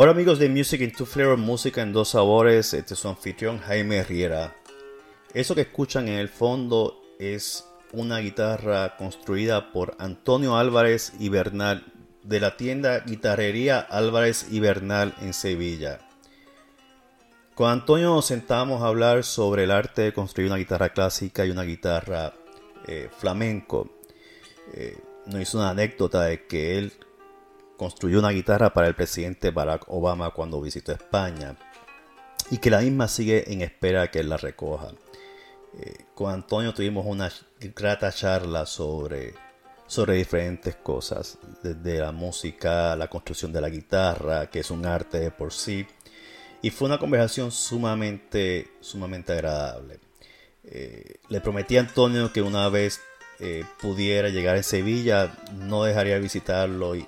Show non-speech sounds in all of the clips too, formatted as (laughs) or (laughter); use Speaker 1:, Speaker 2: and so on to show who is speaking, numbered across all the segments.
Speaker 1: Hola amigos de Music in Two Flavors, música en dos sabores. Este es su anfitrión Jaime Riera. Eso que escuchan en el fondo es una guitarra construida por Antonio Álvarez y Bernal de la tienda Guitarrería Álvarez y Bernal en Sevilla. Con Antonio nos sentamos a hablar sobre el arte de construir una guitarra clásica y una guitarra eh, flamenco. Eh, nos hizo una anécdota de que él construyó una guitarra para el presidente Barack Obama cuando visitó España y que la misma sigue en espera que él la recoja. Eh, con Antonio tuvimos una grata charla sobre, sobre diferentes cosas, desde la música, la construcción de la guitarra, que es un arte de por sí, y fue una conversación sumamente, sumamente agradable. Eh, le prometí a Antonio que una vez eh, pudiera llegar en Sevilla, no dejaría de visitarlo y,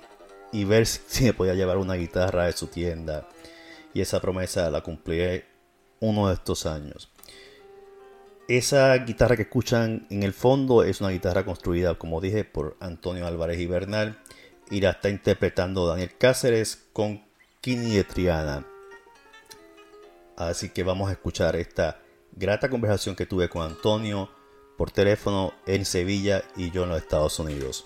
Speaker 1: y ver si me podía llevar una guitarra de su tienda. Y esa promesa la cumpliré uno de estos años. Esa guitarra que escuchan en el fondo es una guitarra construida, como dije, por Antonio Álvarez y Bernal. Y la está interpretando Daniel Cáceres con Kini de Triana. Así que vamos a escuchar esta grata conversación que tuve con Antonio por teléfono en Sevilla y yo en los Estados Unidos.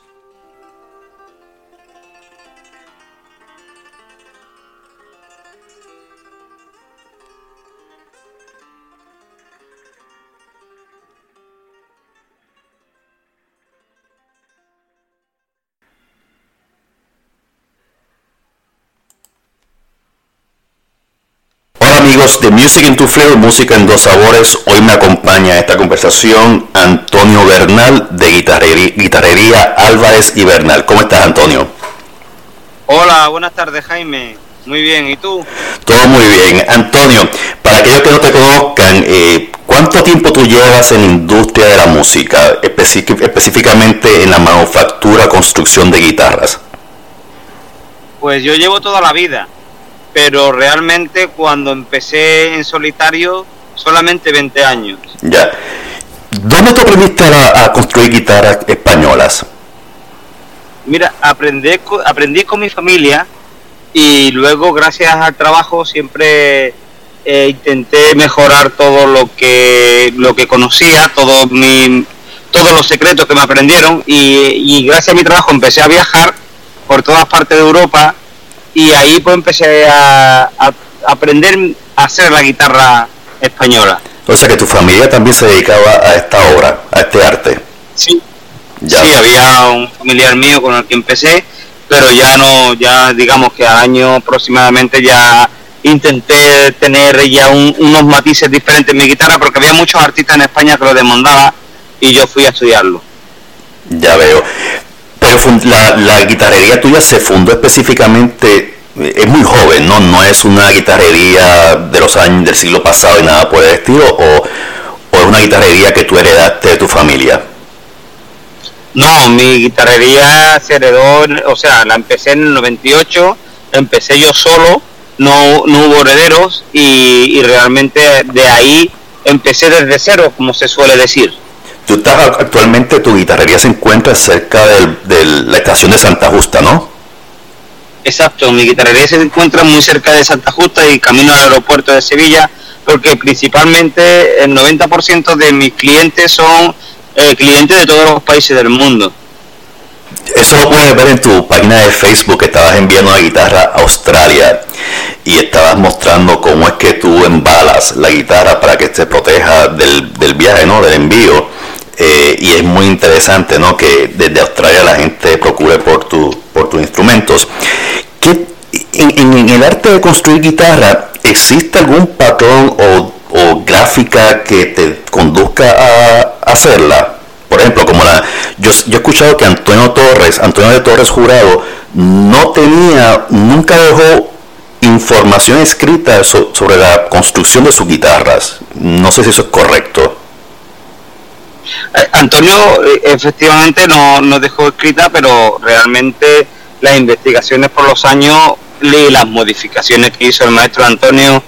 Speaker 2: Amigos de Music in Two Flavors, música en dos sabores. Hoy me acompaña a esta conversación Antonio Bernal de Guitarrería, Guitarrería Álvarez y Bernal. ¿Cómo estás Antonio?
Speaker 3: Hola, buenas tardes Jaime. Muy bien, ¿y tú?
Speaker 2: Todo muy bien. Antonio, para aquellos que no te conozcan, eh, ¿cuánto tiempo tú llevas en la industria de la música, específicamente en la manufactura, construcción de guitarras?
Speaker 3: Pues yo llevo toda la vida, pero realmente cuando empecé en solitario solamente 20 años.
Speaker 2: Ya. ¿Dónde tú aprendiste a, a construir guitarras españolas?
Speaker 3: Mira, aprendí, aprendí con mi familia y luego gracias al trabajo siempre eh, intenté mejorar todo lo que lo que conocía, todo mi, todos los secretos que me aprendieron y, y gracias a mi trabajo empecé a viajar por todas partes de Europa y ahí pues empecé a, a aprender a hacer la guitarra española.
Speaker 2: O sea que tu familia también se dedicaba a esta obra, a este arte.
Speaker 3: Sí,
Speaker 2: Ya.
Speaker 3: Sí, había un familiar mío con el que empecé, pero ya no, ya digamos que al año aproximadamente ya intenté tener ya un- unos matices diferentes en mi guitarra porque había muchos artistas en España que lo demandaban y yo fui a estudiarlo.
Speaker 2: Ya veo. La, la guitarrería tuya se fundó específicamente, eh, es muy joven, ¿no? No es una guitarrería de los años del siglo pasado y nada por el estilo, o, o es una guitarrería que tú heredaste de tu familia.
Speaker 3: No, mi guitarrería se heredó, o sea, la empecé en el 98, empecé yo solo, no, no hubo herederos y, y realmente de ahí empecé desde cero, como se suele decir.
Speaker 2: Tú estás ac- actualmente, tu guitarrería se encuentra cerca del- de la estación de Santa Justa, ¿no?
Speaker 3: Exacto, mi guitarrería se encuentra muy cerca de Santa Justa y camino al aeropuerto de Sevilla, porque principalmente el 90% de mis clientes son eh, clientes de todos los países del mundo.
Speaker 2: Eso lo puedes ver en tu página de Facebook que estabas enviando una guitarra a Australia y estabas mostrando cómo es que tú embalas la guitarra para que te proteja del, del viaje, ¿no? Del envío. Eh, y es muy interesante, ¿no? Que desde Australia la gente procure por, tu, por tus instrumentos. ¿Qué, en, el arte de construir guitarra, ¿existe algún patrón o, gráfica que te conduzca a hacerla? Por ejemplo, como la, yo, yo he escuchado que Antonio Torres, Antonio de Torres Jurado, no tenía, nunca dejó información escrita sobre la construcción de sus guitarras. No sé si eso es correcto.
Speaker 3: Eh, Antonio eh, efectivamente no, no dejó escrita, pero realmente las investigaciones por los años y las modificaciones que hizo el maestro Antonio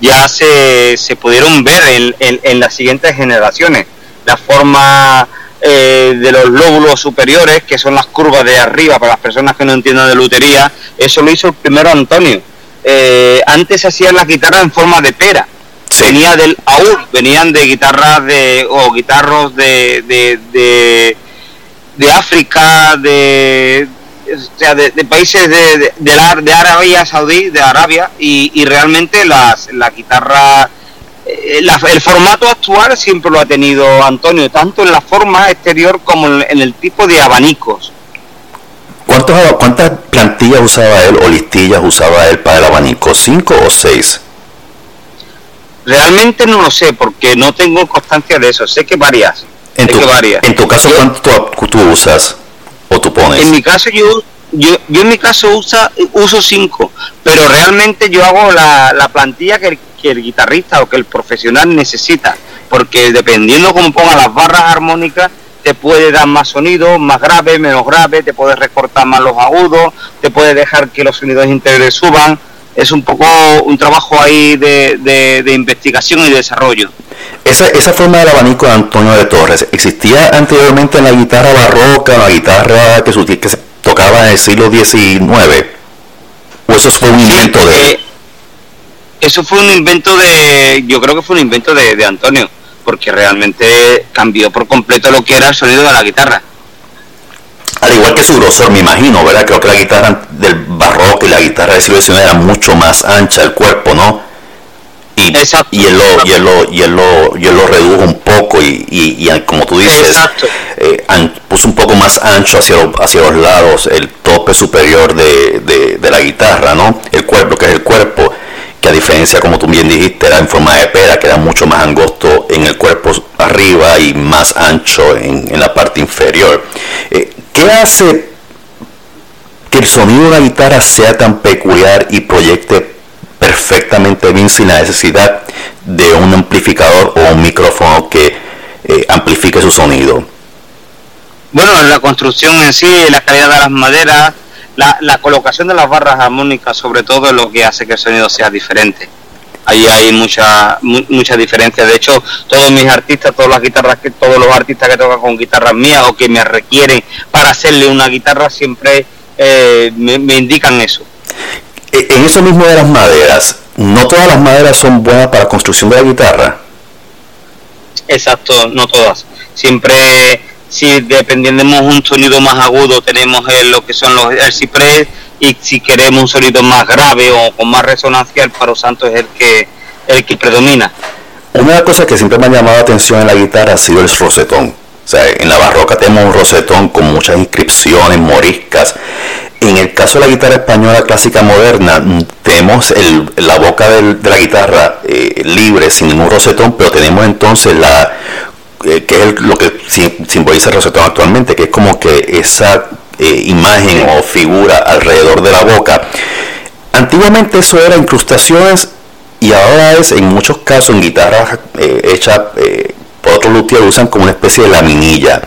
Speaker 3: ya se, se pudieron ver en, en, las siguientes generaciones. La forma eh, de los lóbulos superiores, que son las curvas de arriba para las personas que no entiendan de lutería, eso lo hizo el primero Antonio. Eh, antes se hacían las guitarras en forma de pera. Venía del AUR, venían de guitarras de, o guitarros de, de, de, de África, de, o sea, de, países de, de, la, de Arabia Saudí, de Arabia, y, y realmente las, la guitarra, eh, el formato actual siempre lo ha tenido Antonio, tanto en la forma exterior como en, el tipo de abanicos.
Speaker 2: ¿Cuántos, ¿Cuántas plantillas usaba él o listillas usaba él para el abanico? ¿Cinco o seis?
Speaker 3: Realmente no lo sé, porque no tengo constancia de eso. Sé que varias.
Speaker 2: En,
Speaker 3: tu,
Speaker 2: que varias. en tu caso, ¿cuánto tú usas?
Speaker 3: En mi caso yo, yo, yo en mi caso usa, uso cinco, pero realmente yo hago la, la plantilla que el, que el guitarrista o que el profesional necesita, porque dependiendo cómo ponga las barras armónicas, te puede dar más sonido, más grave, menos grave, te puede recortar más los agudos, te puede dejar que los sonidos interiores suban. Es un poco un trabajo ahí de, de, de investigación y desarrollo.
Speaker 2: Esa, esa forma del abanico de Antonio de Torres, ¿existía anteriormente en la guitarra barroca, la guitarra que, que se tocaba en el siglo XIX? ¿O eso fue un invento de
Speaker 3: eh, Eso fue un invento de, yo creo que fue un invento de, de Antonio, porque realmente cambió por completo lo que era el sonido de la guitarra.
Speaker 2: Su grosor, me imagino, ¿verdad? Creo que la guitarra del barroco y la guitarra siglo XIX era mucho más ancha el cuerpo, ¿no? y, y, él lo, y, él lo, y, él lo, y él lo redujo un poco y, y, como tú dices, eh, puso un poco más ancho hacia, hacia los lados el tope superior de, de, de, la guitarra, ¿no? El cuerpo, que es el cuerpo, que a diferencia, como tú bien dijiste, era en forma de pera, que era mucho más angosto en el cuerpo arriba y más ancho en, en la parte inferior. Eh, ¿Qué hace que el sonido de la guitarra sea tan peculiar y proyecte perfectamente bien sin la necesidad de un amplificador o un micrófono que eh, amplifique su sonido.
Speaker 3: Bueno, la construcción en sí, la calidad de las maderas, la, la colocación de las barras armónicas, sobre todo, es lo que hace que el sonido sea diferente. Ahí hay mucha mucha diferencia. De hecho, todos mis artistas, todas las guitarras que todos los artistas que tocan con guitarras mías o que me requieren para hacerle una guitarra siempre eh, me, me indican eso
Speaker 2: e, en eso mismo de las maderas, no todas las maderas son buenas para construcción de la guitarra.
Speaker 3: Exacto, no todas. Siempre, si dependiendo un sonido más agudo, tenemos lo que son los el ciprés y si queremos un sonido más grave o con más resonancia, el paro santo es el que el que predomina.
Speaker 2: Una de las cosas que siempre me ha llamado la atención en la guitarra ha sido el rosetón. O sea, en la barroca tenemos un rosetón con muchas inscripciones moriscas. En el caso de la guitarra española clásica moderna, mm, tenemos la boca de la guitarra eh, libre, sin ningún rosetón, pero tenemos entonces la eh, que es lo que simboliza el rosetón actualmente, que es como que esa eh, imagen o figura alrededor de la boca. Antiguamente eso era incrustaciones y ahora es en muchos casos en guitarras hechas por otros luthiers usan como una especie de laminilla.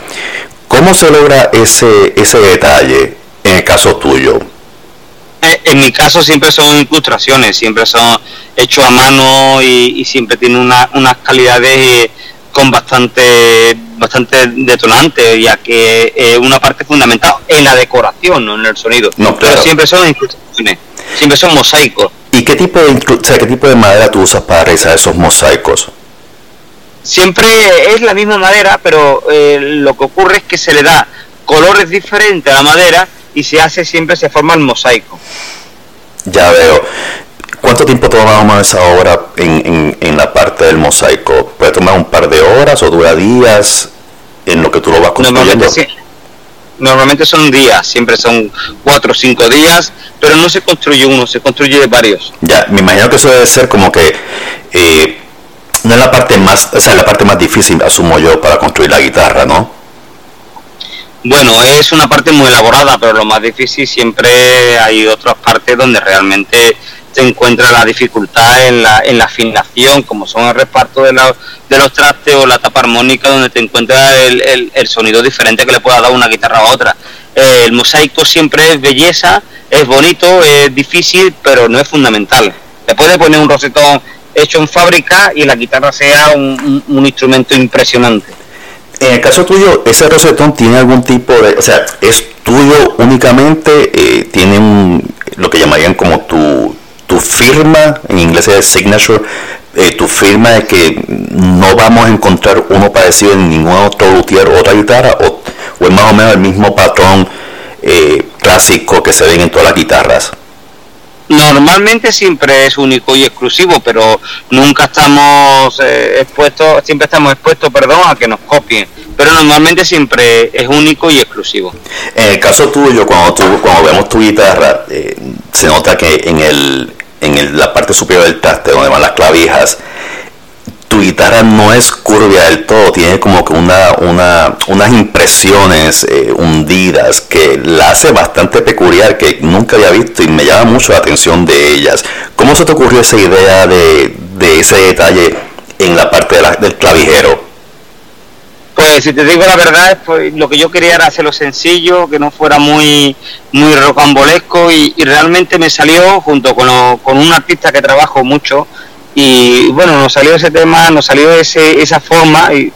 Speaker 2: ¿Cómo se logra ese, ese detalle? en el caso tuyo?
Speaker 3: Eh, en mi caso siempre son incrustaciones, siempre son hechos a mano y, siempre tienen una, unas calidades eh, con bastante bastante detonante, ya que es una parte fundamental en la decoración, no en el sonido. No, Pero siempre son incrustaciones, siempre son mosaicos.
Speaker 2: ¿Y qué tipo de qué tipo de madera tú usas para realizar esos mosaicos?
Speaker 3: Siempre es la misma madera, pero eh, lo que ocurre es que se le da colores diferentes a la madera y se hace siempre, se forma el mosaico.
Speaker 2: Ya veo. ¿Cuánto tiempo toma más esa obra en, en, la parte del mosaico? ¿Puede tomar un par de horas o dura días en lo que tú lo vas construyendo?
Speaker 3: Normalmente, son días, siempre son cuatro o cinco días, pero no se construye uno, se construye varios.
Speaker 2: Ya, me imagino que eso debe ser como que eh, no es la parte más, o sea, la parte más difícil, asumo yo, para construir la guitarra, ¿no?
Speaker 3: Bueno, es una parte muy elaborada, pero lo más difícil siempre hay otras partes donde realmente se encuentra la dificultad en la, en la afinación, como son el reparto de, la, de los trastes o la tapa armónica, donde te encuentras el, el, sonido diferente que le pueda dar una guitarra a otra. Eh, el mosaico siempre es belleza, es bonito, es difícil, pero no es fundamental. Le puede poner un rosetón hecho en fábrica y la guitarra sea un, un, un instrumento impresionante.
Speaker 2: En el caso tuyo, ese rosetón tiene algún tipo de, o sea, es tuyo únicamente, eh, tiene un, lo que llamarían como tu, tu firma, en inglés es signature, eh, tu firma de que no vamos a encontrar uno parecido en ningún otro luthier otra guitarra, o, o es más o menos el mismo patrón eh, clásico que se ven en todas las guitarras.
Speaker 3: Normalmente siempre es único y exclusivo, pero nunca estamos eh, expuestos, siempre estamos expuestos, perdón, a que nos copien. Pero normalmente siempre es único y exclusivo.
Speaker 2: En el caso tuyo, cuando, tú, cuando vemos tu guitarra, eh, se nota que en, el, en el, la parte superior del traste, donde van las clavijas, tu guitarra no es curvia del todo, tiene como que una, una, unas impresiones eh, hundidas que la hace bastante peculiar, que nunca había visto y me llama mucho la atención de ellas. ¿Cómo se te ocurrió esa idea de, de ese detalle en la parte de la, del clavijero?
Speaker 3: Pues si te digo la verdad, pues, lo que yo quería era hacerlo sencillo, que no fuera muy muy rocambolesco y, realmente me salió junto con, lo, con un artista que trabajo mucho, y bueno, nos salió ese tema, nos salió ese, esa forma y,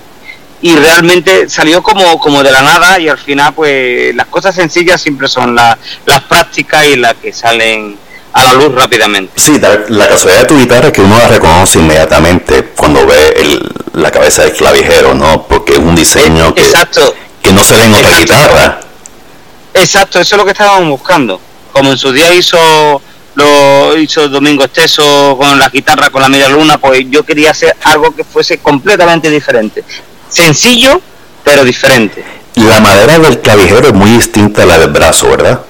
Speaker 3: y realmente salió como, como de la nada y al final pues las cosas sencillas siempre son la, las prácticas y las que salen a la luz rápidamente.
Speaker 2: Sí, la, casualidad de tu guitarra es que uno la reconoce inmediatamente cuando ve el, la cabeza del clavijero, ¿no? Porque es un diseño que,
Speaker 3: Exacto.
Speaker 2: que no se ve en otra
Speaker 3: Exacto.
Speaker 2: guitarra.
Speaker 3: Exacto, eso es lo que estábamos buscando. Como en su día hizo lo hizo Domingo Esteso con la guitarra con la media luna, pues yo quería hacer algo que fuese completamente diferente. Sencillo, pero diferente.
Speaker 2: La madera del clavijero es muy distinta a la del brazo, ¿verdad?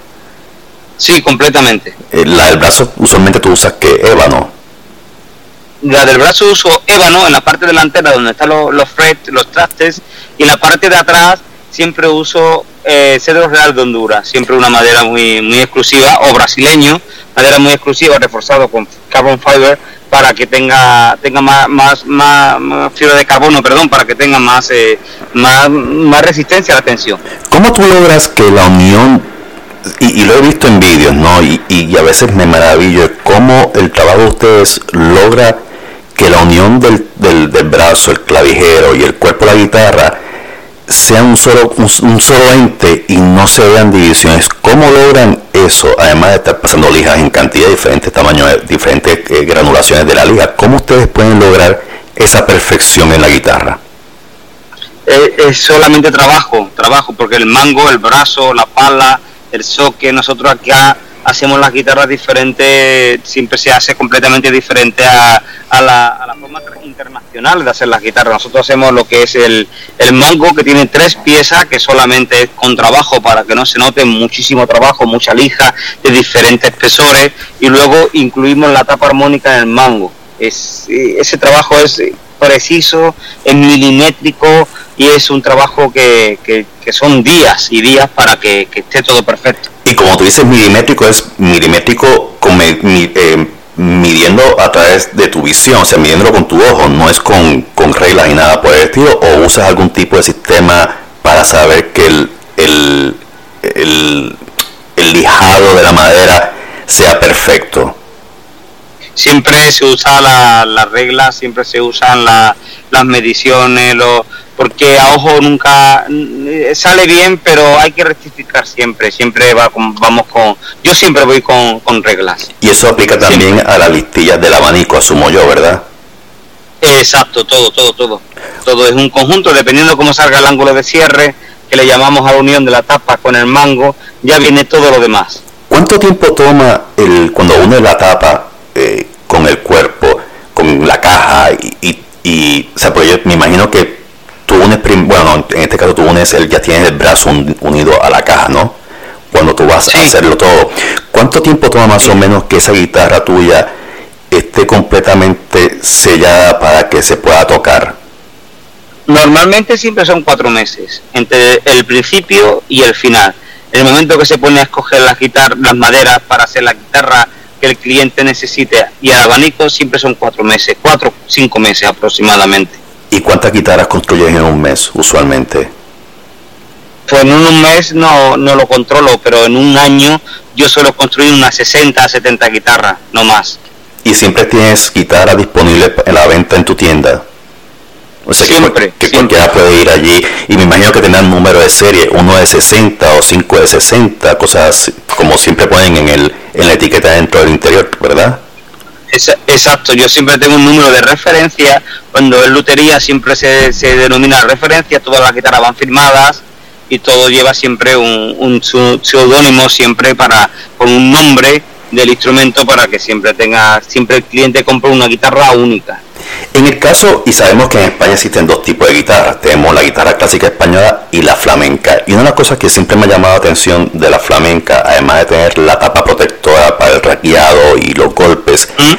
Speaker 3: Sí, completamente.
Speaker 2: Eh, La del brazo usualmente tú usas que ébano.
Speaker 3: La del brazo uso ébano en la parte delantera donde están los, los frets, los trastes, y en la parte de atrás siempre uso eh, cedro real de Honduras, siempre una madera muy muy exclusiva, o brasileño, madera muy exclusiva, reforzado con carbon fiber para que tenga tenga más más, más, más fibra de carbono, perdón, para que tenga más eh, más, más resistencia a la tensión.
Speaker 2: ¿Cómo tú logras que la unión, y, y lo he visto en vídeos, ¿no? Y, y a veces me maravillo cómo el trabajo de ustedes logra que la unión del, del, del brazo, el clavijero y el cuerpo de la guitarra sean un solo, un, solo ente y no se vean divisiones. ¿Cómo logran eso? Además de estar pasando lijas en cantidad de diferentes tamaños, de diferentes eh, granulaciones de la liga. ¿Cómo ustedes pueden lograr esa perfección en la guitarra?
Speaker 3: Eh, es solamente trabajo, trabajo, porque el mango, el brazo, la pala, el soque, nosotros acá hacemos las guitarras diferentes, siempre se hace completamente diferente a, a, la, a la forma internacional de hacer las guitarras. Nosotros hacemos lo que es el, el mango, que tiene tres piezas, que solamente es con trabajo para que no se note muchísimo trabajo, mucha lija de diferentes espesores, y luego incluimos la tapa armónica en el mango. Eh, ese trabajo es preciso, es milimétrico y es un trabajo que, que, que son días y días para que, que, esté todo perfecto.
Speaker 2: Y como tú dices, milimétrico es milimétrico con, mi, eh, midiendo a través de tu visión, o sea, midiéndolo con tu ojo, no es con, con reglas ni nada por el estilo, o usas algún tipo de sistema para saber que el, el, el, el lijado de la madera sea perfecto
Speaker 3: siempre se usa la, las reglas, siempre se usan la, las mediciones, lo, porque a ojo nunca mm, sale bien, pero hay que rectificar siempre, siempre va con, vamos con, yo siempre voy con, con reglas.
Speaker 2: Y eso aplica también siempre. a las listillas del abanico, asumo yo, ¿verdad?
Speaker 3: Exacto, todo, todo, todo. Todo es un conjunto, dependiendo cómo salga el ángulo de cierre, que le llamamos a la unión de la tapa con el mango, ya viene todo lo demás.
Speaker 2: ¿Cuánto tiempo toma el cuando une la tapa eh, con el cuerpo, con la caja y, y, y o sea, yo me imagino que tú unes, bueno, en este caso tú unes el, ya tienes el brazo un, unido a la caja, ¿no? Cuando tú vas sí. a hacerlo todo. ¿Cuánto tiempo toma más o menos que esa guitarra tuya esté completamente sellada para que se pueda tocar?
Speaker 3: Normalmente siempre son cuatro meses, entre el principio y el final. El momento que se pone a escoger las guitarras, las maderas para hacer la guitarra que el cliente necesite y el abanico siempre son cuatro meses, cuatro, cinco meses aproximadamente.
Speaker 2: ¿Y cuántas guitarras construyes en un mes usualmente?
Speaker 3: Pues en un mes no, no lo controlo, pero en un año yo suelo construir unas 60 a 70 guitarras, no más.
Speaker 2: ¿Y siempre tienes guitarra disponible en la venta en tu tienda? O sea, que
Speaker 3: Siempre,
Speaker 2: que,
Speaker 3: siempre.
Speaker 2: cualquiera puede ir allí. Y me imagino que tendrán número de serie, uno de 60 o 5 de 60, cosas como siempre ponen en, el, en la etiqueta dentro del interior, ¿verdad?
Speaker 3: Exacto, yo siempre tengo un número de referencia. Cuando es lutería siempre se, se denomina referencia, todas las guitarras van firmadas y todo lleva siempre un, un seudónimo, siempre para con un nombre del instrumento para que siempre tenga, siempre el cliente compre una guitarra única.
Speaker 2: En el caso, y sabemos que en España existen dos tipos de guitarras, tenemos la guitarra clásica española y la flamenca. Y una de las cosas que siempre me ha llamado la atención de la flamenca, además de tener la tapa protectora para el raqueado y los golpes,
Speaker 3: ¿Mm?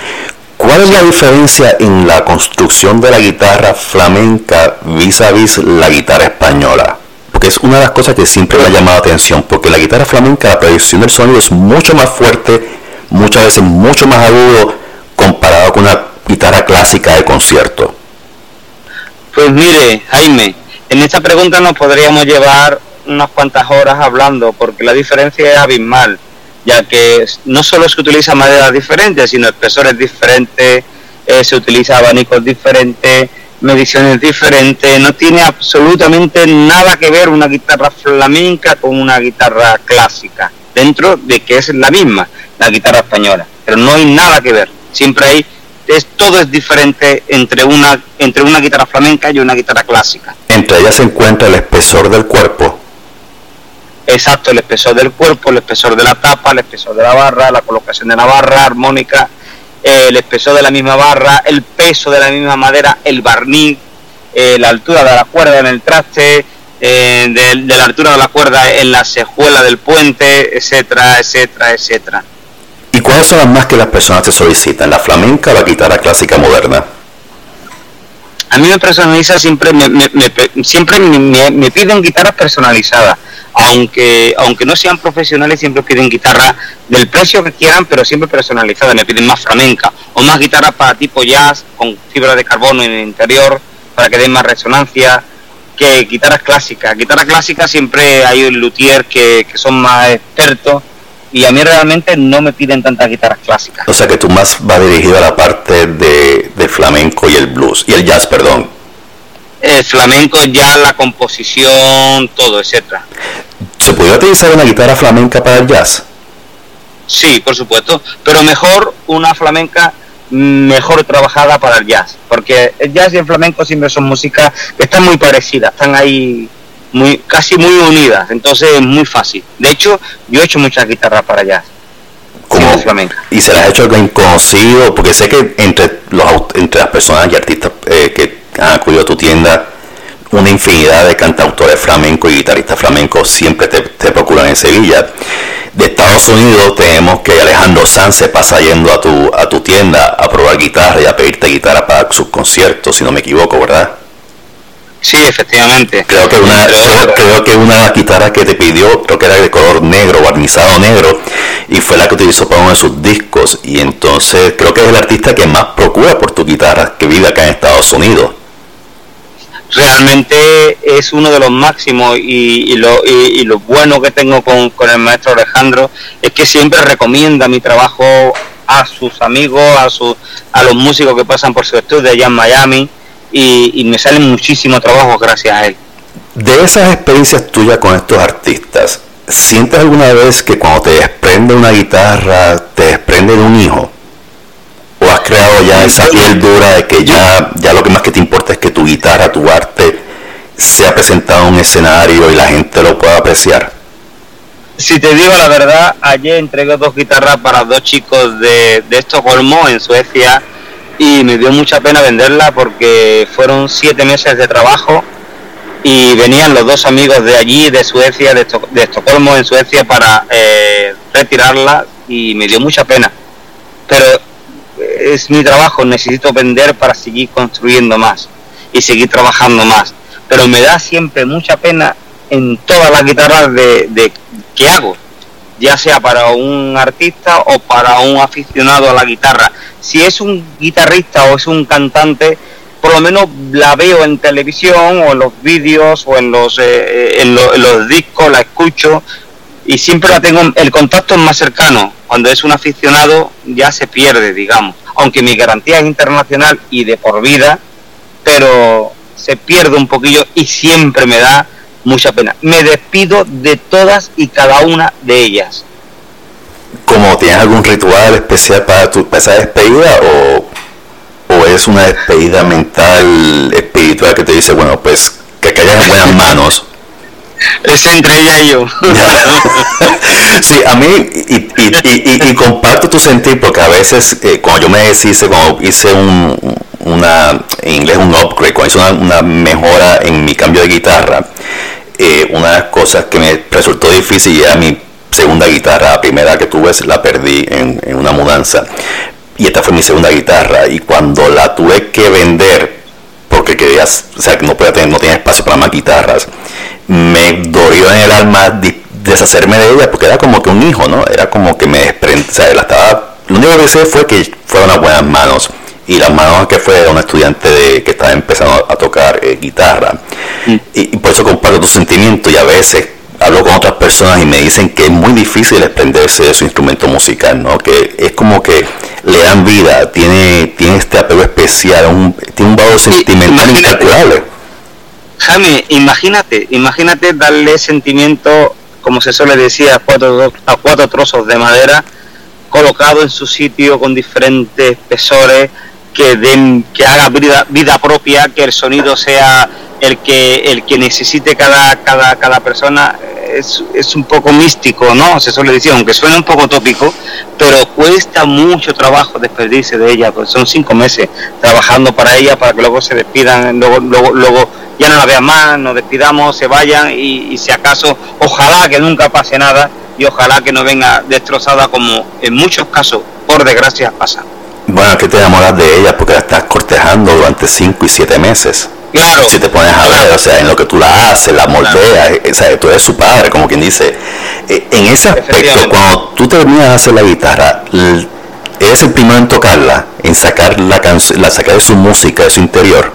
Speaker 2: ¿cuál es la diferencia en la construcción de la guitarra flamenca vis a vis la guitarra española? Porque es una de las cosas que siempre me ha llamado la atención, porque la guitarra flamenca, la proyección del sonido es mucho más fuerte, muchas veces mucho más agudo comparado con una guitarra clásica de concierto.
Speaker 3: Pues mire, Jaime, en esta pregunta nos podríamos llevar unas cuantas horas hablando, porque la diferencia es abismal, ya que no solo se utiliza maderas diferentes, sino espesores diferentes, eh, se utiliza abanicos diferentes, mediciones diferentes, no tiene absolutamente nada que ver una guitarra flamenca con una guitarra clásica, dentro de que es la misma, la guitarra española, pero no hay nada que ver, siempre hay es, todo es diferente entre una entre una guitarra flamenca y una guitarra clásica.
Speaker 2: Entre ellas se encuentra el espesor del cuerpo.
Speaker 3: Exacto, el espesor del cuerpo, el espesor de la tapa, el espesor de la barra, la colocación de la barra armónica, eh, el espesor de la misma barra, el peso de la misma madera, el barniz, eh, la altura de la cuerda en el traste, eh, de, de la altura de la cuerda en la cejuela del puente, etcétera, etcétera, etcétera.
Speaker 2: ¿Y cuáles son las más que las personas te solicitan? ¿La flamenca o la guitarra clásica moderna?
Speaker 3: a mí me personaliza siempre me, me- me siempre me, piden guitarras personalizadas aunque aunque no sean profesionales siempre piden guitarras del precio que quieran pero siempre personalizadas me piden más flamenca o más guitarras para tipo jazz con fibra de carbono en el interior para que den más resonancia que guitarras clásicas guitarras clásicas siempre hay un luthier que, que son más expertos y a mí realmente no me piden tantas guitarras clásicas
Speaker 2: O sea que tú más va dirigido a la parte de, de flamenco y el blues, y el jazz, perdón.
Speaker 3: el flamenco ya la composición todo etcétera
Speaker 2: ¿Se podría utilizar una guitarra flamenca para el jazz?
Speaker 3: Sí, por supuesto, pero mejor una flamenca mejor trabajada para el jazz, porque el jazz y el flamenco siempre son músicas que están muy parecidas, están ahí muy casi muy unidas, entonces es muy fácil. De hecho, yo he hecho muchas guitarras para jazz.
Speaker 2: ¿Y se las ha hecho alguien conocido? Porque sé que entre, los, entre las personas y artistas eh, que han acudido a tu tienda, una infinidad de cantautores flamencos y guitarristas flamencos siempre te, te procuran en Sevilla. De Estados Unidos tenemos que Alejandro Sanz se pasa yendo a tu, a tu tienda a probar guitarra y a pedirte guitarra para sus conciertos, si no me equivoco, ¿verdad?
Speaker 3: Sí, efectivamente.
Speaker 2: Creo que una, (laughs) creo, que una de las guitarras que te pidió, creo que era de color negro, barnizado negro, y fue la que utilizó para uno de sus discos. Y entonces creo que es el artista que más procura por tu guitarra, que vive acá en Estados Unidos.
Speaker 3: realmente es uno de los máximos y, y lo, y, y lo bueno que tengo con, con el maestro Alejandro es que siempre recomienda mi trabajo a sus amigos, a, sus a los músicos que pasan por su estudio allá en Miami y, y me salen muchísimos trabajos gracias a él.
Speaker 2: De esas experiencias tuyas con estos artistas, ¿sientes alguna vez que cuando te desprende una guitarra, te desprende de un hijo? ¿O has creado ya esa piel dura de que ya, ya lo que más que te importa es que tu guitarra, tu arte, sea presentado en un escenario y la gente lo pueda apreciar?
Speaker 3: Si te digo la verdad, ayer entregué dos guitarras para dos chicos de, de Estocolmo, en Suecia, y me dio mucha pena venderla porque fueron siete meses de trabajo y venían los dos amigos de allí, de Suecia, de, de Estocolmo, en Suecia, para eh, retirarla y me dio mucha pena. Pero es mi trabajo, necesito vender para seguir construyendo más. y seguir trabajando más. Pero me da siempre mucha pena en todas las guitarras de, de que hago, ya sea para un artista o para un aficionado a la guitarra. Si es un guitarrista o es un cantante, por lo menos la veo en televisión o en los vídeos o en los, eh, en, lo- en los discos, la escucho y siempre la tengo, el contacto es más cercano. Cuando es un aficionado ya se pierde, digamos. Aunque mi garantía es internacional y de por vida, pero se pierde un poquillo y siempre me da mucha pena. Me despido de todas y cada una de ellas.
Speaker 2: ¿Como tienes algún ritual especial para, tu, para esa despedida o, o es una despedida mental, espiritual que te dice, bueno, pues que caigas en buenas manos?
Speaker 3: Es entre ella y yo. (laughs)
Speaker 2: sí, a mí, y, comparto tu sentir, porque a veces, eh, cuando yo me deshice, cuando hice un, una, en inglés un upgrade, cuando hice una, mejora en mi cambio de guitarra, eh, una de las cosas que me resultó difícil era mi segunda guitarra, la primera que tuve la perdí en, en una mudanza, y esta fue mi segunda guitarra, y cuando la tuve que vender, porque querías, o sea, que no podía tener, no tenía espacio para más guitarras, me dolió en el alma deshacerme de ella porque era como que un hijo, ¿no? Era como que me desprendí, o sea, la estaba, lo único que sé fue que fueron unas buenas manos y las manos que fue un estudiante de, que estaba empezando a tocar eh, guitarra. Y, y por eso comparto tu sentimiento y a veces hablo con otras personas y me dicen que es muy difícil desprenderse de su instrumento musical, ¿no? Que es como que le dan vida, tiene, tiene este apego especial, un, tiene un valor sentimental incalculable.
Speaker 3: Jaime, imagínate, imagínate darle sentimiento, como se suele decir, a cuatro, a cuatro trozos de madera colocado en su sitio con diferentes espesores que den, que haga vida, vida propia, que el sonido sea el que el que necesite cada cada cada persona es, es un poco místico, ¿no? Se suele decir, aunque suena un poco tópico, pero cuesta mucho trabajo despedirse de ella, pues son cinco meses trabajando para ella, para que luego se despidan, luego, luego, luego ya no la vean más, nos despidamos, se vayan y, y si acaso, ojalá que nunca pase nada y ojalá que no venga destrozada como en muchos casos, por desgracia, pasa.
Speaker 2: Bueno, que te enamoras de ella porque la estás cortejando durante 5 y 7 meses.
Speaker 3: Claro.
Speaker 2: Si te pones a ver, o sea, en lo que tú la haces, la moldeas, eh, o sea, tú eres su padre, como quien dice. Eh, en ese aspecto, cuando tú terminas de hacer la guitarra, eres el primero en tocarla, en sacar la canción, la sacar de su música, de su interior.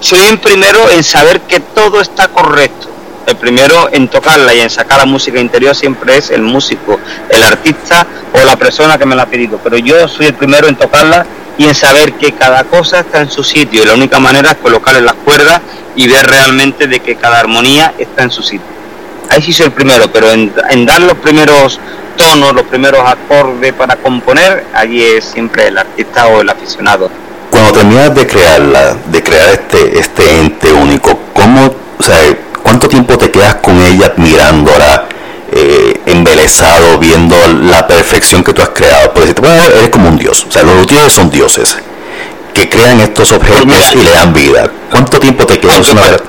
Speaker 3: soy el primero en saber que todo está correcto. El primero en tocarla y en sacar la música interior siempre es el músico, el artista o la persona que me la ha pedido. Pero yo soy el primero en tocarla y en saber que cada cosa está en su sitio. Y la única manera es colocarle las cuerdas y ver realmente de que cada armonía está en su sitio. Ahí sí soy el primero, pero en, en dar los primeros tonos, los primeros acordes para componer, allí es siempre el artista o el aficionado.
Speaker 2: Cuando terminas de crearla, de crear este, este ente único, ¿cómo, o sea, cuánto tiempo te quedas con ella admirándola, eh, embelesado, viendo la perfección que tú has creado? Porque si te pones a ver, eres como un dios, o sea, los dioses son dioses que crean estos objetos
Speaker 3: mira.
Speaker 2: y le dan vida. ¿Cuánto tiempo te quedas?
Speaker 3: Aunque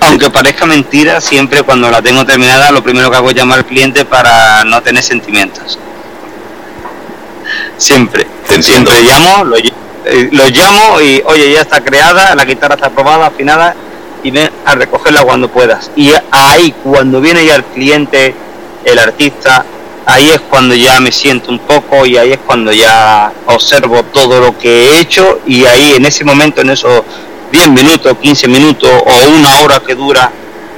Speaker 3: Aunque parezca mentira, siempre cuando la tengo terminada, lo primero que hago es llamar al cliente para no tener sentimientos. Siempre.
Speaker 2: Te entiendo.
Speaker 3: Siempre llamo, lo, eh, lo llamo y, oye, ya está creada, la guitarra está aprobada, afinada, y ven a recogerla cuando puedas. Y ahí, cuando viene ya el cliente, el artista, ahí es cuando ya me siento un poco y ahí es cuando ya observo todo lo que he hecho y ahí en ese momento, en esos 10 minutos, 15 minutos o una hora que dura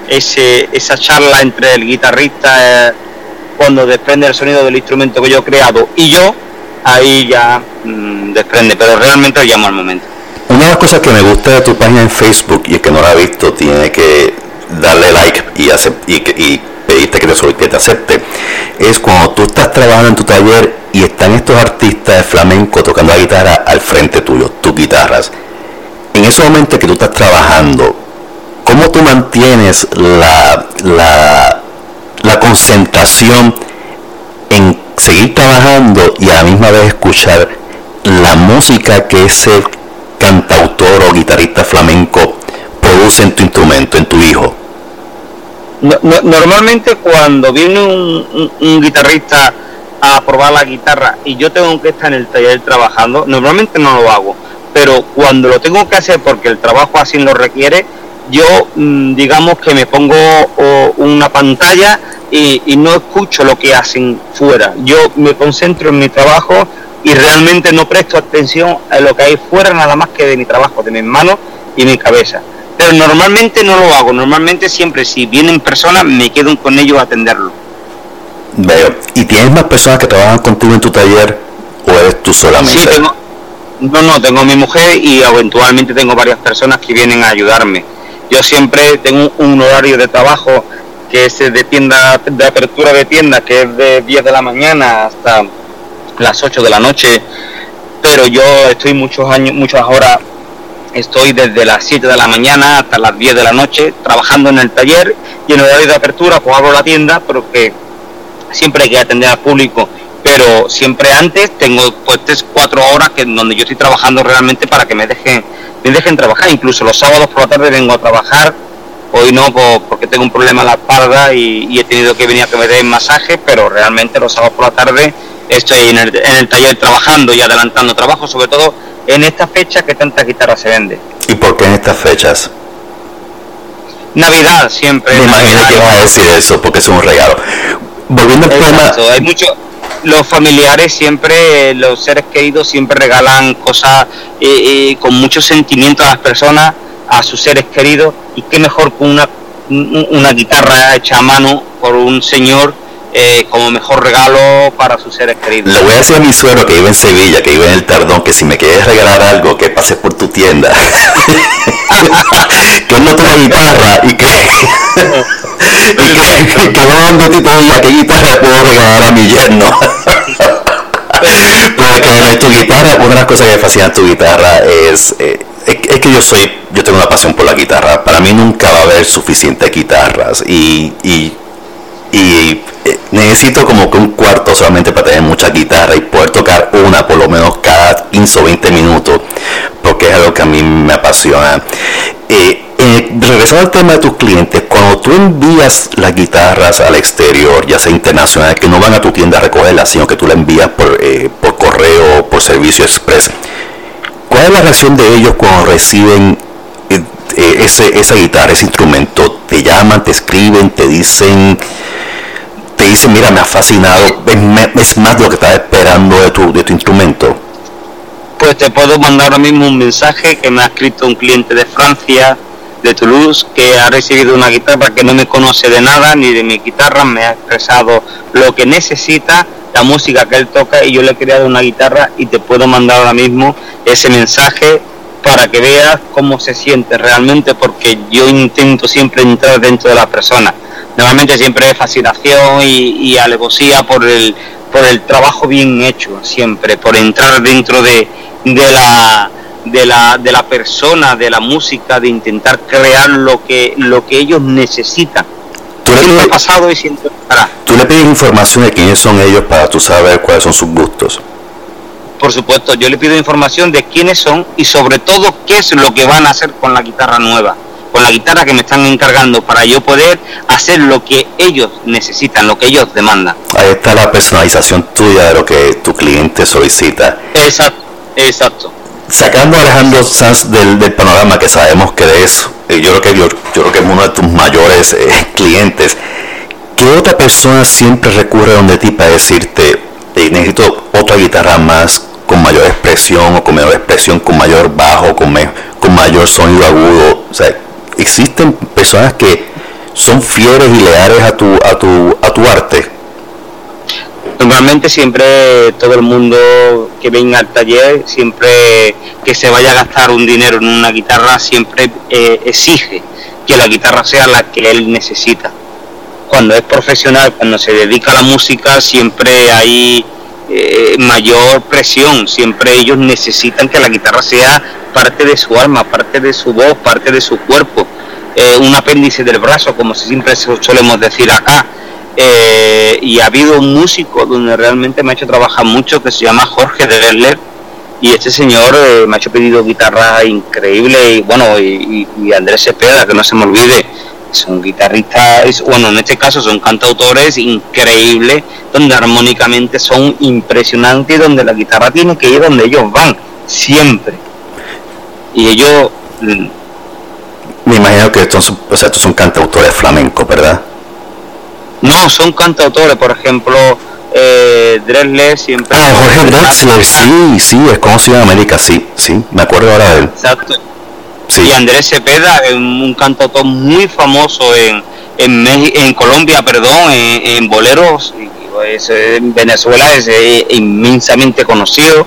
Speaker 3: ese, esa charla entre el guitarrista eh, cuando desprende el sonido del instrumento que yo he creado y yo, ahí ya mm, desprende, pero realmente lo llamo al momento.
Speaker 2: Cosas que me gusta de tu página en Facebook y el que no la ha visto tiene que darle like y, acep- y, y pedirte que te, que te acepte es cuando tú estás trabajando en tu taller y están estos artistas de flamenco tocando la guitarra al frente tuyo, tus guitarras. En ese momento que tú estás trabajando, ¿cómo tú mantienes la, la, la concentración en seguir trabajando y a la misma vez escuchar la música que ese cantautor o guitarrista flamenco produce en tu instrumento, en tu hijo.
Speaker 3: No- no- normalmente cuando viene un, un- guitarrista a probar la guitarra y yo tengo que estar en el taller trabajando, normalmente no lo hago. pero cuando lo tengo que hacer porque el trabajo así lo requiere, yo mm, digamos que me pongo una pantalla y, no escucho lo que hacen fuera. Yo me concentro en mi trabajo y realmente no presto atención a lo que hay fuera nada más que de mi trabajo, de mis manos y mi cabeza. Pero normalmente no lo hago, normalmente siempre si vienen personas me quedo con ellos a atenderlo.
Speaker 2: Veo. ¿Y tienes más personas que trabajan contigo en tu taller o eres tú solamente?
Speaker 3: Sí, tengo, no, no, tengo mi mujer y eventualmente tengo varias personas que vienen a ayudarme. Yo siempre tengo un horario de trabajo que es de tienda, de apertura de tienda, que es de 10 de la mañana hasta las 8 de la noche, pero yo estoy muchos años, muchas horas, estoy desde las 7 de la mañana hasta las 10 de la noche trabajando en el taller y en horario de apertura pues abro la tienda, pero que siempre hay que atender al público pero siempre antes tengo pues tres, cuatro horas que donde yo estoy trabajando realmente para que me dejen, me dejen trabajar. Incluso los sábados por la tarde vengo a trabajar. Hoy no porque tengo un problema en la espalda y, he tenido que venir a que me den masaje, pero realmente los sábados por la tarde estoy en el, en el taller trabajando y adelantando trabajo, sobre todo en estas fechas que tanta guitarra se vende.
Speaker 2: ¿Y por qué en estas fechas?
Speaker 3: Navidad siempre.
Speaker 2: Me imagino que a decir eso, porque es un regalo. Volviendo al tema.
Speaker 3: Hay mucho, los familiares siempre, los seres queridos siempre regalan cosas eh, eh, con mucho sentimiento a las personas, a sus seres queridos, y qué mejor con una, una guitarra hecha a mano por un señor eh, como mejor regalo para sus seres queridos.
Speaker 2: Le voy a decir a mi suegro que vive en Sevilla, que vive en el Tardón, que si me quieres regalar algo, que pase por tu tienda. (laughs) que él no tiene guitarra y que... y que, que, no tipo ya qué guitarra puedo regalar a mi yerno. (laughs) Porque tu guitarra, una de las cosas que me fascina tu guitarra es, eh, es, que yo soy, yo tengo una pasión por la guitarra. Para mí nunca va a haber suficientes guitarras y, y y eh, necesito como que un cuarto solamente para tener mucha guitarra y poder tocar una por lo menos cada 15 o 20 minutos porque es algo que a mí me apasiona. Eh, eh, regresando al tema de tus clientes, cuando tú envías las guitarras al exterior, ya sea internacional, que no van a tu tienda a recogerlas, sino que tú la envías por, por correo por servicio express, ¿cuál es la reacción de ellos cuando reciben ese, esa guitarra, ese instrumento? ¿Te llaman, te escriben, te dicen te dice, mira, me ha fascinado, es más lo que estaba esperando de tu, de tu instrumento?
Speaker 3: Pues te puedo mandar ahora mismo un mensaje que me ha escrito un cliente de Francia, de Toulouse, que ha recibido una guitarra que no me conoce de nada, ni de mi guitarra, me ha expresado lo que necesita, la música que él toca, y yo le he creado una guitarra y te puedo mandar ahora mismo ese mensaje para que veas cómo se siente realmente, porque yo intento siempre entrar dentro de la persona normalmente siempre es fascinación y, alevosía por el, por el trabajo bien hecho, siempre, por entrar dentro de, de la de la, de la persona, de la música, de intentar crear lo que, lo que ellos necesitan.
Speaker 2: ¿Tú le, pides,
Speaker 3: pasado y
Speaker 2: ¿Tú le pides información de quiénes son ellos para tú saber cuáles son sus gustos?
Speaker 3: Por supuesto, yo le pido información de quiénes son y sobre todo qué es lo que van a hacer con la guitarra nueva con la guitarra que me están encargando para yo poder hacer lo que ellos necesitan, lo que ellos demandan.
Speaker 2: Ahí está la personalización tuya de lo que tu cliente solicita.
Speaker 3: Exacto, exacto.
Speaker 2: Sacando a Alejandro Sanz del, panorama que sabemos que es, eh, yo creo que yo, creo que es uno de tus mayores eh, (laughs) clientes. ¿Qué otra persona siempre recurre donde ti para decirte necesito otra guitarra más con mayor expresión o con menor expresión, con mayor bajo, con, con mayor sonido agudo? O sea, existen personas que son fieles y leales a tu, a tu, a tu arte.
Speaker 3: Normalmente siempre todo el mundo que venga al taller, siempre que se vaya a gastar un dinero en una guitarra, siempre eh, exige que la guitarra sea la que él necesita. Cuando es profesional, cuando se dedica a la música, siempre hay eh, mayor presión, siempre ellos necesitan que la guitarra sea parte de su alma, parte de su voz, parte de su cuerpo, eh, un apéndice del brazo, como siempre solemos decir acá. Eh, y ha habido un músico donde realmente me ha hecho trabajar mucho que se llama Jorge de y este señor me ha hecho pedido guitarra increíble y bueno y, y Andrés Cepeda que no se me olvide son guitarristas, bueno, en este caso son cantautores increíbles, donde armónicamente son impresionantes y donde la guitarra tiene que ir donde ellos van, siempre. Y ellos... mm,
Speaker 2: Me imagino que estos, o sea, estos son cantautores flamencos, ¿verdad?
Speaker 3: No, son cantautores, por ejemplo, eh, Drexler siempre...
Speaker 2: Ah, Jorge Drexler, sí, sí, es conocido en América, sí, sí, me acuerdo ahora de él.
Speaker 3: Exacto. Y Andrés Cepeda, es un cantautor muy famoso en, en, en Colombia, perdón, en, boleros, pues, en Venezuela es eh, inmensamente conocido,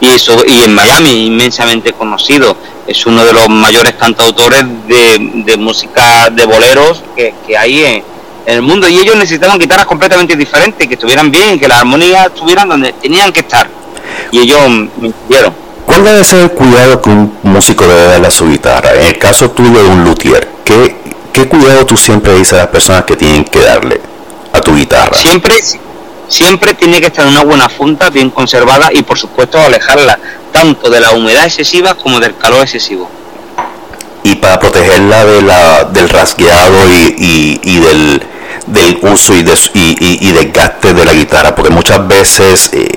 Speaker 3: y, eso, y en Miami inmensamente conocido. Es uno de los mayores cantautores de, de música de boleros que, que hay en, el mundo. Y ellos necesitaban guitarras completamente diferentes, que estuvieran bien, que las armonías estuvieran donde tenían que estar. Y ellos me dieron.
Speaker 2: ¿Cuál debe ser cuidado que un músico debe darle a su guitarra? En el caso tuyo de un luthier, ¿qué, qué cuidado tú siempre dices a las personas que tienen que darle a tu guitarra?
Speaker 3: Siempre, siempre tiene que estar en una buena funda, bien conservada y por supuesto alejarla tanto de la humedad excesiva como del calor excesivo.
Speaker 2: Y para protegerla de la, del rasgueado y, y- y del, del uso y, des- y desgaste de la guitarra, porque muchas veces eh,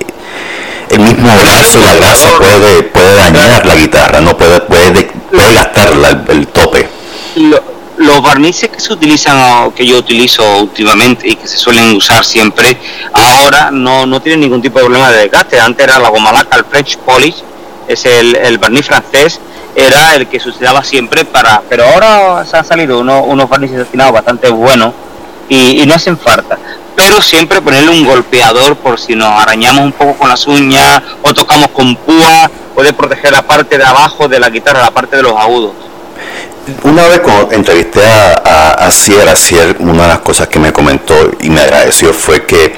Speaker 2: el mismo brazo y la grasa puede, puede dañar la guitarra, no puede, puede, de- puede gastarla el, tope.
Speaker 3: Lo- los barnices que se utilizan que yo utilizo últimamente y que se suelen usar siempre, ahora no, no tienen ningún tipo de problema de desgaste. Antes era la goma laca, el French Polish, es el, el barniz francés, era el que se utilizaba siempre para... Pero ahora se han salido unos, unos barnices afinados bastante buenos y no hacen falta. Pero siempre ponerle un golpeador por si nos arañamos un poco con las uñas o tocamos con púa, puede proteger la parte de abajo de la guitarra, la parte de los agudos.
Speaker 2: Una vez cuando entrevisté a, a, a Sier, una de las cosas que me comentó y me agradeció fue que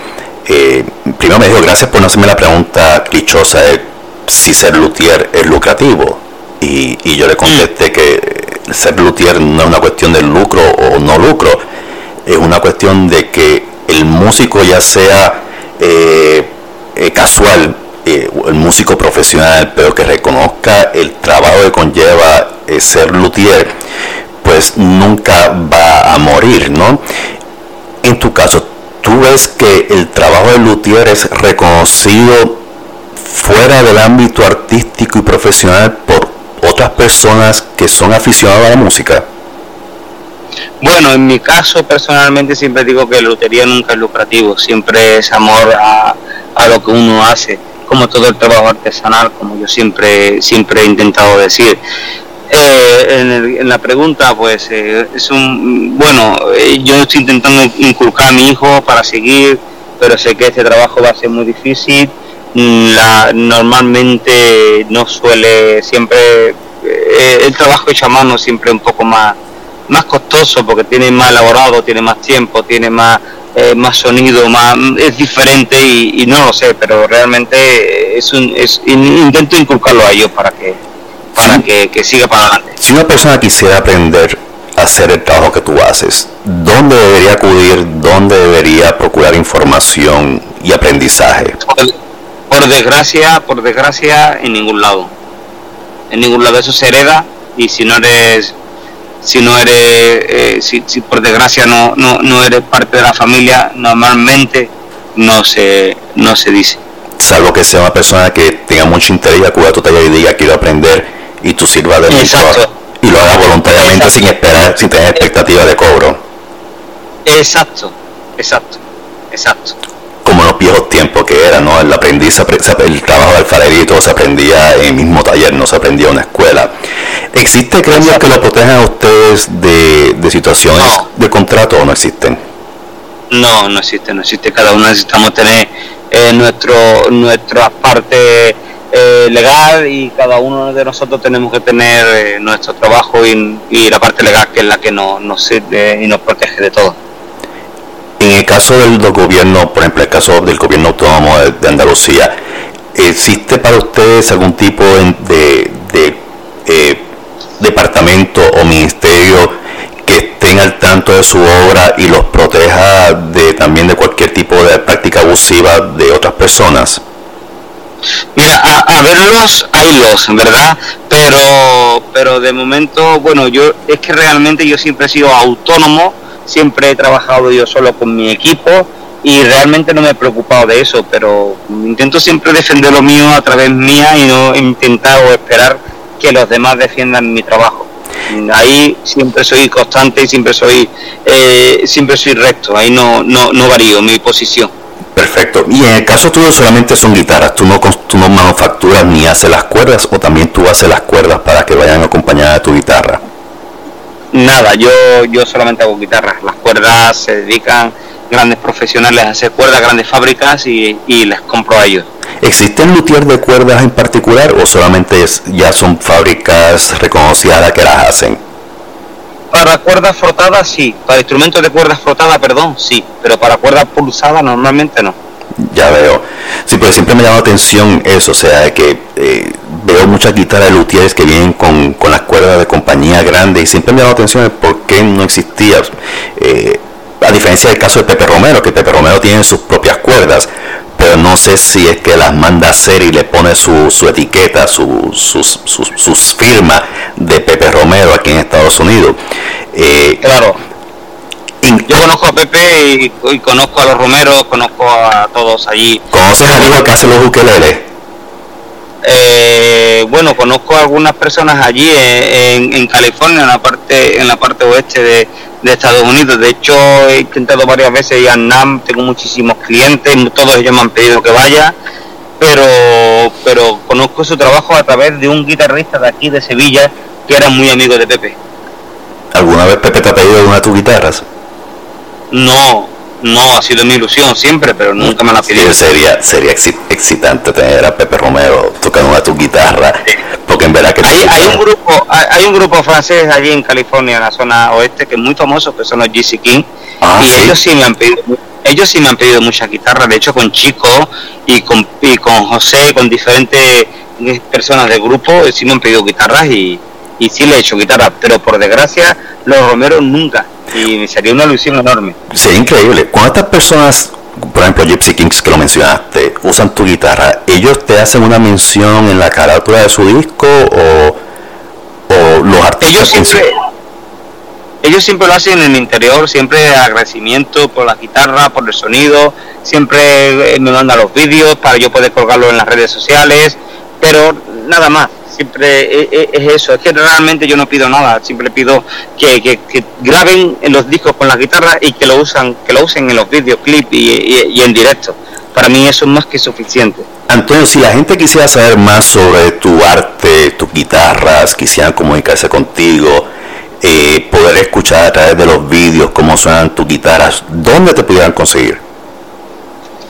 Speaker 2: eh, primero me dijo gracias por no hacerme la pregunta clichosa de si ser luthier es lucrativo. Y, y yo le contesté que ser luthier no es una cuestión de lucro o no lucro, es una cuestión de que el músico ya sea eh, eh, casual, eh, el músico profesional, pero que reconozca el trabajo que conlleva eh, ser luthier, pues nunca va a morir, ¿no? En tu caso, ¿tú ves que el trabajo de luthier es reconocido fuera del ámbito artístico y profesional por otras personas que son aficionados a la música?
Speaker 3: Bueno, en mi caso personalmente siempre digo que la lotería nunca es lucrativo, siempre es amor a, a lo que uno hace, como todo el trabajo artesanal, como yo siempre siempre he intentado decir. Eh, en, el- en la pregunta, pues eh, es un bueno, eh, yo estoy intentando inculcar a mi hijo para seguir, pero sé que este trabajo va a ser muy difícil. Mm, La, normalmente no suele siempre eh, el trabajo hecho a mano siempre un poco más más costoso porque tiene más elaborado, tiene más tiempo, tiene más eh, más sonido, más es diferente y, y no lo sé, pero realmente es un es, in- intento inculcarlo a ellos para que para que, que siga para adelante.
Speaker 2: Si una persona quisiera aprender a hacer el trabajo que tú haces, ¿dónde debería acudir? ¿Dónde debería procurar información y aprendizaje?
Speaker 3: Por, por desgracia, por desgracia, en ningún lado. En ningún lado eso se hereda y si no eres si no eres eh, si, si por desgracia no, no, no eres parte de la familia normalmente no se no se dice
Speaker 2: Salvo que sea una persona que tenga mucho interés acuda a tu taller y diga quiero aprender y tú sirvas de mentor y lo hagas voluntariamente
Speaker 3: Exacto.
Speaker 2: sin esperar, sin tener expectativa de cobro.
Speaker 3: exacto exacto exacto
Speaker 2: viejos tiempos que era, ¿no? El aprendiz, el trabajo de alfarería y todo se aprendía en el mismo taller, no se aprendía en una escuela. ¿Existe gremios que lo protejan a ustedes de, de situaciones
Speaker 3: No.
Speaker 2: de contrato o no existen?
Speaker 3: no no existe no existe cada uno necesitamos tener eh, nuestro nuestra parte eh, legal y cada uno de nosotros tenemos que tener eh, nuestro trabajo y, y la parte legal que es la que nos, nos sirve y nos protege de todo
Speaker 2: En el caso del, del gobierno, por ejemplo, el caso del gobierno autónomo de, Andalucía, ¿existe para ustedes algún tipo de, eh, departamento o ministerio que estén al tanto de su obra y los proteja de también de cualquier tipo de práctica abusiva de otras personas?
Speaker 3: Mira, a, a verlos, hay los, ¿verdad? Pero, pero de momento, bueno, yo es que realmente yo siempre he sido autónomo, siempre he trabajado yo solo con mi equipo y realmente no me he preocupado de eso, pero intento siempre defender lo mío a través mía y no intentar o esperar que los demás defiendan mi trabajo. Ahí siempre soy constante y siempre soy eh, siempre soy recto, ahí no, no, no varío mi posición.
Speaker 2: Perfecto. Y en el caso tuyo solamente son guitarras, tú no, tú no manufacturas ni haces las cuerdas o también tú haces las cuerdas para que vayan acompañadas de tu guitarra.
Speaker 3: Nada, yo, yo solamente hago guitarras. Las cuerdas se dedican grandes profesionales a hacer cuerdas, grandes fábricas y, y les compro a ellos.
Speaker 2: ¿Existen luthier de cuerdas en particular o solamente es- ya son fábricas reconocidas que las hacen?
Speaker 3: Para cuerdas frotadas sí, para instrumentos de cuerdas frotadas, perdón, sí, pero para cuerdas pulsadas normalmente no.
Speaker 2: Ya veo. Sí, pero siempre me llama la atención eso, o sea, de que eh, veo muchas guitarras de luthiers que vienen con, con las cuerdas de compañía grande y siempre me llama la atención el por qué no existía. Eh, a diferencia del caso de Pepe Romero, que Pepe Romero tiene sus propias cuerdas, pero no sé si es que las manda a hacer y le pone su, su etiqueta, su, sus, sus, sus firmas de Pepe Romero aquí en Estados Unidos. Eh,
Speaker 3: Claro, yo conozco a Pepe y, y conozco a los Romeros, conozco a todos allí.
Speaker 2: ¿Conoces hijo que hace los ukeleles?
Speaker 3: Eh, bueno, conozco a algunas personas allí en, California, en la parte en la parte oeste de, de Estados Unidos. De hecho, he intentado varias veces ir a NAM, tengo muchísimos clientes, todos ellos me han pedido que vaya, pero pero conozco su trabajo a través de un guitarrista de aquí de Sevilla que era muy amigo de Pepe.
Speaker 2: ¿Alguna vez Pepe te ha pedido una de tus guitarras?
Speaker 3: No, no ha sido mi ilusión siempre, pero nunca me la ha
Speaker 2: Sí,
Speaker 3: pedido.
Speaker 2: sería, sería excitante tener a Pepe Romero tocando una de tus guitarras, porque en verdad que
Speaker 3: Hay,
Speaker 2: tu
Speaker 3: hay un
Speaker 2: guitarra-
Speaker 3: grupo hay, hay un grupo francés allí en California, en la zona oeste, que es muy famoso, que son los GC King,
Speaker 2: Ah,
Speaker 3: y
Speaker 2: sí.
Speaker 3: ellos sí me han pedido ellos sí me han pedido muchas guitarras, de hecho con Chico y con, y con José, con diferentes eh, personas del grupo, eh, sí me han pedido guitarras y, y sí le he hecho guitarras, pero por desgracia los Romeros nunca, y sería una ilusión enorme.
Speaker 2: Sería increíble. Cuando estas personas, por ejemplo Gypsy Kings que lo mencionaste, usan tu guitarra, ¿ellos te hacen una mención en la carátula de su disco o, o los artistas?
Speaker 3: ellos
Speaker 2: sí?
Speaker 3: siempre ellos siempre lo hacen en el interior siempre agradecimiento por la guitarra por el sonido siempre eh, me mandan los vídeos para yo poder colgarlo en las redes sociales pero nada más siempre e- e- es eso es que realmente yo no pido nada siempre pido que, que- que graben en los discos con la guitarra y que lo usan que lo usen en los videoclips y, y- y en directo para mí eso es más que suficiente
Speaker 2: Antonio, si la gente quisiera saber más sobre tu arte, tus guitarras, quisieran comunicarse contigo, eh, poder escuchar a través de los vídeos cómo suenan tus guitarras, ¿dónde te pudieran conseguir?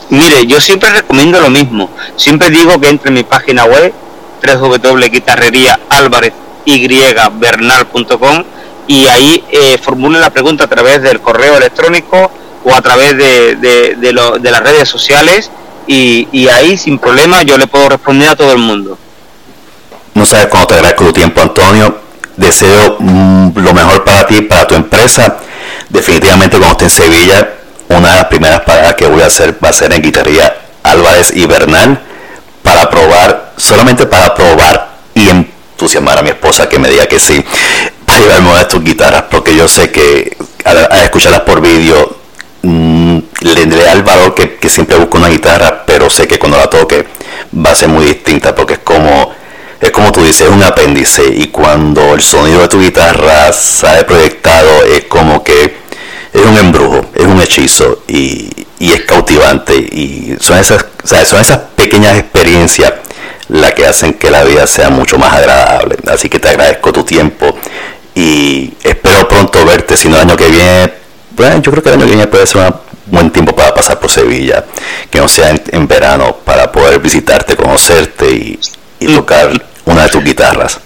Speaker 3: Mire, yo siempre recomiendo lo mismo. Siempre digo que entre en mi página web, www.guitarrería.com y ahí eh, formule la pregunta a través del correo electrónico o a través de, de, las redes sociales y, ahí sin problema yo le puedo responder a todo el mundo.
Speaker 2: No sabes cuándo te agradezco tu tiempo, Antonio. Deseo mm, lo mejor para ti, para tu empresa. Definitivamente cuando esté en Sevilla, una de las primeras paradas que voy a hacer va a ser en guitarría Álvarez y Bernal para probar, solamente para probar y entusiasmar a mi esposa que me diga que sí, para llevarme una de tus guitarras, porque yo sé que al, escucharlas por vídeo mm, le, da el valor que, que siempre busco una guitarra, pero sé que cuando la toque va a ser muy distinta porque es como es como tú dices, es un apéndice y cuando el sonido de tu guitarra sale proyectado es como que es un embrujo, es un hechizo y, y es cautivante y son esas, o sea, son esas pequeñas experiencias las que hacen que la vida sea mucho más agradable. Así que te agradezco tu tiempo y espero pronto verte, si no el año que viene, bueno, yo creo que el año que viene puede ser un buen tiempo para pasar por Sevilla, que no sea en, en verano, para poder visitarte, conocerte y, y tocar una de tus guitarras.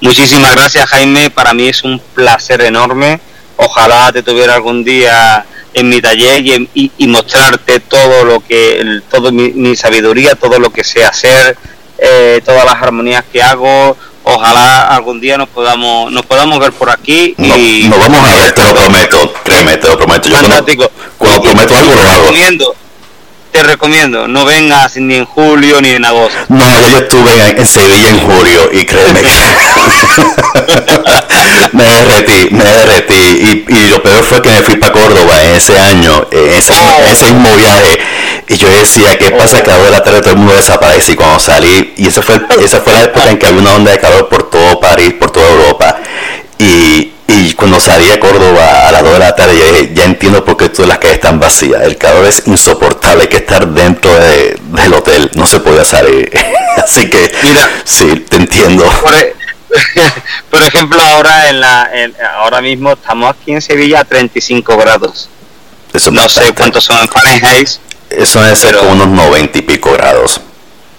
Speaker 3: Muchísimas gracias Jaime, para mí es un placer enorme. Ojalá te tuviera algún día en mi taller y, y- y mostrarte todo lo que, el- todo mi, mi sabiduría, todo lo que sé hacer, eh, todas las armonías que hago. Ojalá algún día nos podamos, nos podamos ver por aquí
Speaker 2: No,
Speaker 3: y
Speaker 2: nos vamos a ver, te lo prometo, créeme, te lo prometo. Yo cuando,
Speaker 3: fantástico.
Speaker 2: cuando prometo algo lo hago.
Speaker 3: recomiendo, te recomiendo, no vengas ni en julio ni en agosto.
Speaker 2: No, yo estuve en, en Sevilla en julio y créeme que (laughs) me derretí, me derretí y, y lo peor fue que me fui para Córdoba en ese año, en ese,
Speaker 3: Oh.
Speaker 2: ese mismo viaje Y yo decía, ¿qué pasa? Que ahora de la tarde todo el mundo desaparece. Y cuando salí, y esa fue, esa fue la época en que había una onda de calor por todo París, por toda Europa. Y, y cuando salí a Córdoba a las 2 de la tarde, dije, ya entiendo por qué todas las calles están vacías. El calor es insoportable, hay que estar dentro de- del hotel, no se podía salir. (laughs) Así que,
Speaker 3: Mira.
Speaker 2: sí, te entiendo.
Speaker 3: Por, e- (laughs) por ejemplo, ahora en la, en- ahora mismo estamos aquí en Sevilla a 35 grados.
Speaker 2: Eso
Speaker 3: No sé cuántos son en Fahrenheit.
Speaker 2: Eso debe ser como unos 90 y pico grados,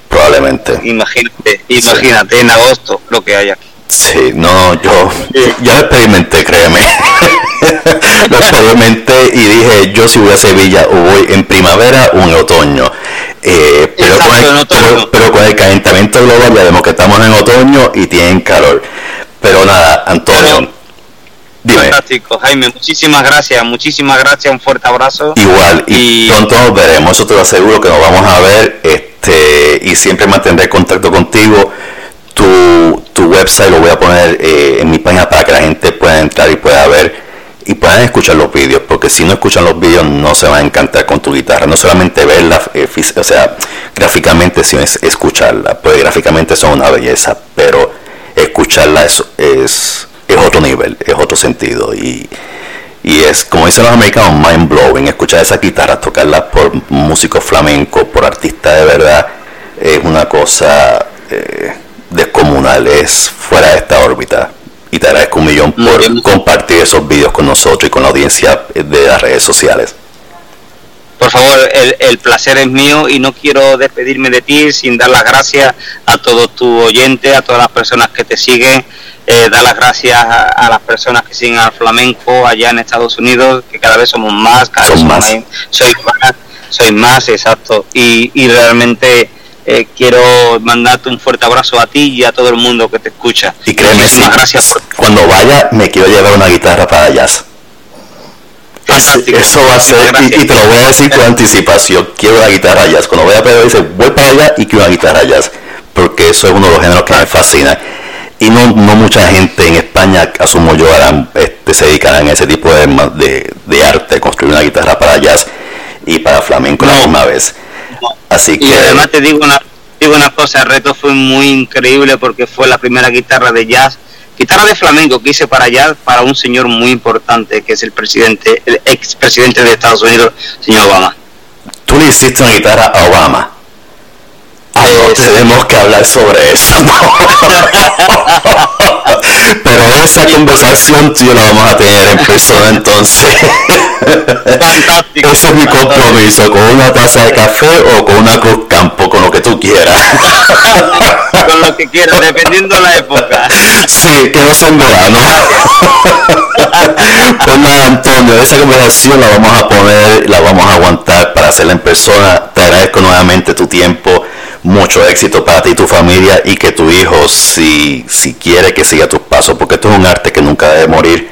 Speaker 2: probablemente.
Speaker 3: Imagínate, imagínate en agosto lo que hay aquí.
Speaker 2: Sí, no, yo, yo lo experimenté, créeme. (laughs) lo experimenté y dije, yo si voy a Sevilla o voy en primavera o en otoño. Eh, pero,
Speaker 3: Exacto,
Speaker 2: con el, pero- pero con calentamiento global ya vemos que estamos en otoño y tienen calor. Pero nada, Antonio, dime,
Speaker 3: Fantástico, Jaime, muchísimas gracias, muchísimas gracias, un fuerte abrazo.
Speaker 2: igual, y,
Speaker 3: y-
Speaker 2: pronto nos veremos, eso te lo aseguro que nos vamos a ver, este, y siempre mantendré contacto contigo. Tu, tu website lo voy a poner eh, en mi página para que la gente pueda entrar y pueda ver y puedan escuchar los vídeos, porque si no escuchan los vídeos no se van a encantar con tu guitarra, no solamente verla, eh, o sea, gráficamente, sino es escucharla, pues gráficamente son una belleza, pero escucharla es, es, es otro nivel, es otro sentido. Y, y es, como dicen los americanos, mind blowing, escuchar esa guitarra, tocarla por músicos flamencos, por artistas de verdad, es una cosa eh, descomunal, es fuera de esta órbita. Y te agradezco un millón por
Speaker 3: bien.
Speaker 2: compartir esos vídeos con nosotros y con la audiencia de las redes sociales.
Speaker 3: Por favor, el, el placer es mío y no quiero despedirme de ti sin dar las gracias a todos tus oyentes, a todas las personas que te siguen, eh, dar las gracias a, a las personas que siguen al flamenco allá en Estados Unidos, que cada vez somos más, cada vez
Speaker 2: más.
Speaker 3: somos- sois más, sois más, exacto. Y, y realmente eh, quiero mandarte un fuerte abrazo a ti y a todo el mundo que te escucha.
Speaker 2: Y créeme,
Speaker 3: Muchísimas
Speaker 2: si-
Speaker 3: gracias por
Speaker 2: cuando vaya me quiero llevar una guitarra para jazz.
Speaker 3: Fantástico.
Speaker 2: Eso va a ser, y, te lo voy a decir con anticipación, quiero la guitarra jazz. Cuando voy a dice, voy para allá y quiero una guitarra jazz, porque eso es uno de los géneros que me fascina. Y no, no mucha gente en España, asumo yo, harán, este, se dedicarán a ese tipo de, de, de arte, construir una guitarra para jazz y para flamenco a la
Speaker 3: No.
Speaker 2: misma vez. Así
Speaker 3: Y
Speaker 2: que,
Speaker 3: además te digo una, digo una cosa, el reto fue muy increíble porque fue la primera guitarra de jazz, guitarra de flamenco que hice para jazz para un señor muy importante que es el presidente, el ex presidente de Estados Unidos, señor Obama.
Speaker 2: tú le hiciste una guitarra a Obama. No, tenemos que hablar sobre eso. (laughs) Pero esa conversación tú y yo la vamos a tener en persona entonces.
Speaker 3: Fantástico.
Speaker 2: Ese es mi compromiso, con una taza de café o con una cruz campo, con lo que tú quieras. (laughs)
Speaker 3: Con lo que quieras, dependiendo la época.
Speaker 2: Sí, que no sea en verano. Pues nada, Antonio, esa conversación la vamos a poner, la vamos a aguantar para hacerla en persona. Te agradezco nuevamente tu tiempo, mucho éxito para ti y tu familia y que tu hijo, si, si quiere que siga tus pasos, porque esto es un arte que nunca debe morir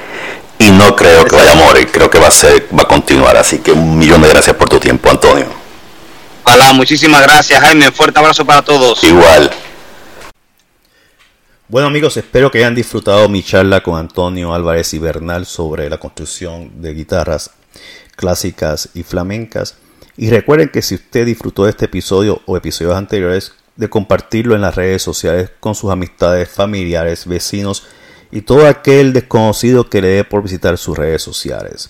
Speaker 2: y no creo que vaya a morir, creo que va a ser, va a continuar. Así que un millón de gracias por tu tiempo, Antonio.
Speaker 3: Ojalá, muchísimas gracias, Jaime. Fuerte abrazo para todos.
Speaker 2: Igual.
Speaker 1: Bueno amigos, espero que hayan disfrutado mi charla con Antonio Álvarez y Bernal sobre la construcción de guitarras clásicas y flamencas. Y recuerden que si usted disfrutó de este episodio o episodios anteriores, de compartirlo en las redes sociales con sus amistades, familiares, vecinos y todo aquel desconocido que le dé por visitar sus redes sociales.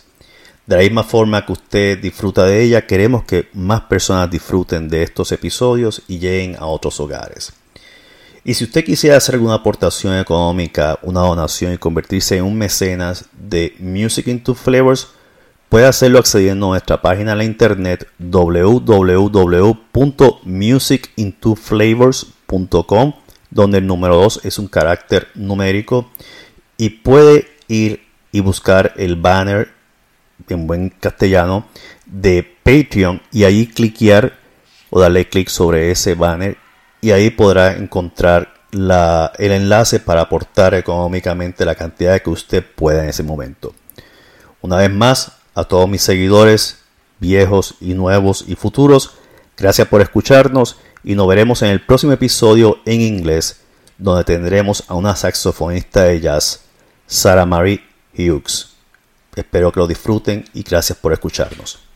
Speaker 1: De la misma forma que usted disfruta de ella, queremos que más personas disfruten de estos episodios y lleguen a otros hogares. Y si usted quisiera hacer alguna aportación económica, una donación y convertirse en un mecenas de Music into Flavors, puede hacerlo accediendo a nuestra página en la internet www.musicintoflavors.com, donde el número 2 es un carácter numérico, y puede ir y buscar el banner en buen castellano de Patreon y ahí cliquear o darle clic sobre ese banner y ahí podrá encontrar la- el enlace para aportar económicamente la cantidad que usted pueda en ese momento. Una vez más, a todos mis seguidores, viejos y nuevos y futuros, gracias por escucharnos y nos veremos en el próximo episodio en inglés, donde tendremos a una saxofonista de jazz, Sarah Marie Hughes. Espero que lo disfruten y gracias por escucharnos.